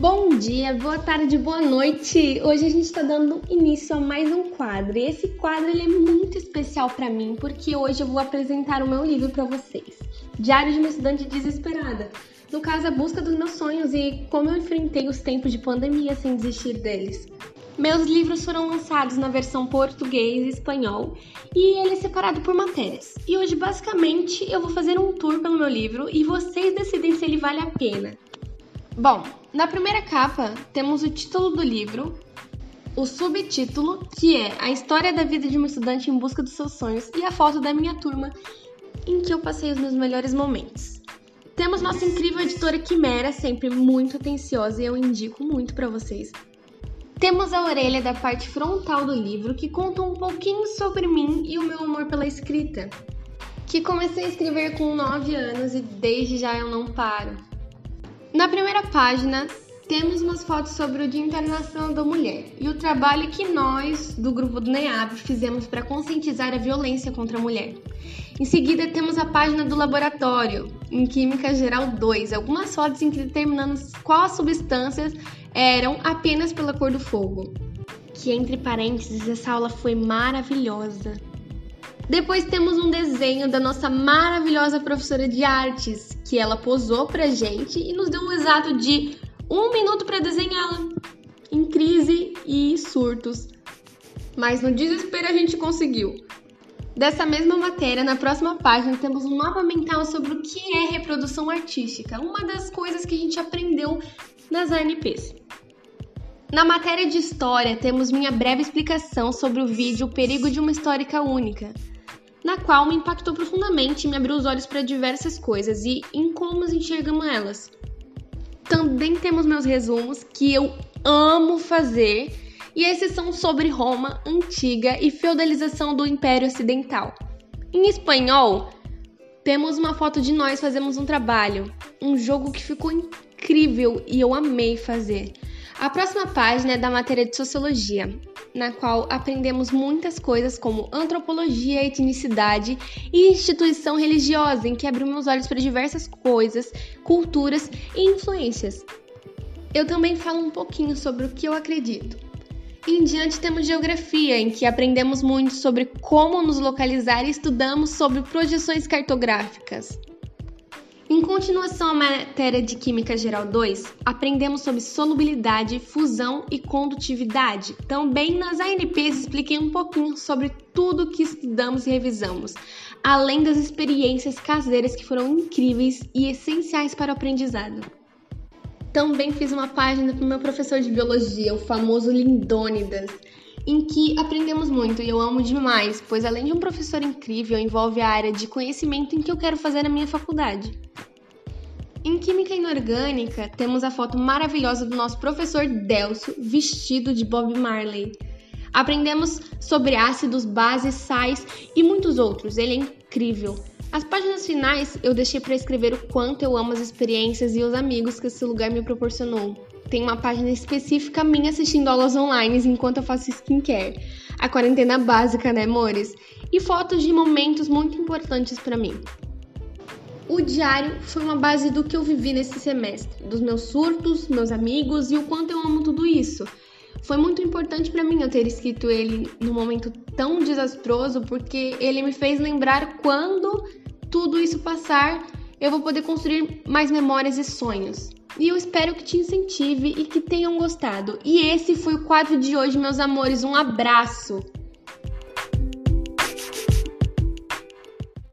Bom dia, boa tarde, boa noite. Hoje a gente está dando início a mais um quadro. E esse quadro ele é muito especial para mim porque hoje eu vou apresentar o meu livro para vocês. Diário de uma estudante desesperada. No caso, a busca dos meus sonhos e como eu enfrentei os tempos de pandemia sem desistir deles. Meus livros foram lançados na versão português e espanhol e ele é separado por matérias. E hoje, basicamente, eu vou fazer um tour pelo meu livro e vocês decidem se ele vale a pena. Bom, na primeira capa temos o título do livro, o subtítulo, que é A História da Vida de uma Estudante em Busca dos Seus Sonhos, e a foto da minha turma em que eu passei os meus melhores momentos. Temos nossa incrível editora Quimera, sempre muito atenciosa e eu indico muito para vocês. Temos a orelha da parte frontal do livro que conta um pouquinho sobre mim e o meu amor pela escrita, que comecei a escrever com 9 anos e desde já eu não paro. Na primeira página, temos umas fotos sobre o Dia Internacional da Mulher e o trabalho que nós, do grupo do NEAB, fizemos para conscientizar a violência contra a mulher. Em seguida, temos a página do laboratório, em Química Geral 2, algumas fotos em que determinamos quais substâncias eram apenas pela cor do fogo. Que, entre parênteses, essa aula foi maravilhosa. Depois temos um desenho da nossa maravilhosa professora de artes, que ela posou pra gente e nos deu um exato de um minuto para desenhá-la. Em crise e surtos. Mas no desespero a gente conseguiu. Dessa mesma matéria, na próxima página, temos um mapa mental sobre o que é reprodução artística, uma das coisas que a gente aprendeu nas ANPs. Na matéria de história, temos minha breve explicação sobre o vídeo Perigo de uma Histórica Única, na qual me impactou profundamente e me abriu os olhos para diversas coisas e em como enxergamos elas. Também temos meus resumos que eu amo fazer, e esses são sobre Roma antiga e feudalização do Império Ocidental. Em espanhol, temos uma foto de nós fazemos um trabalho, um jogo que ficou incrível e eu amei fazer. A próxima página é da matéria de sociologia, na qual aprendemos muitas coisas como antropologia, etnicidade e instituição religiosa, em que abriu meus olhos para diversas coisas, culturas e influências. Eu também falo um pouquinho sobre o que eu acredito. Em diante temos geografia, em que aprendemos muito sobre como nos localizar e estudamos sobre projeções cartográficas. Em continuação à matéria de Química Geral 2, aprendemos sobre solubilidade, fusão e condutividade. Também nas ANPs expliquei um pouquinho sobre tudo que estudamos e revisamos, além das experiências caseiras que foram incríveis e essenciais para o aprendizado. Também fiz uma página para o meu professor de biologia, o famoso Lindônidas, em que aprendemos muito e eu amo demais, pois além de um professor incrível, envolve a área de conhecimento em que eu quero fazer na minha faculdade. Em Química Inorgânica, temos a foto maravilhosa do nosso professor Delcio vestido de Bob Marley. Aprendemos sobre ácidos, bases, sais e muitos outros. Ele é incrível. As páginas finais eu deixei para escrever o quanto eu amo as experiências e os amigos que esse lugar me proporcionou. Tem uma página específica minha assistindo aulas online enquanto eu faço skincare. A quarentena básica, né, amores? E fotos de momentos muito importantes para mim. O diário foi uma base do que eu vivi nesse semestre, dos meus surtos, meus amigos e o quanto eu amo tudo isso. Foi muito importante para mim eu ter escrito ele num momento tão desastroso, porque ele me fez lembrar quando tudo isso passar, eu vou poder construir mais memórias e sonhos. E eu espero que te incentive e que tenham gostado. E esse foi o quadro de hoje, meus amores. Um abraço!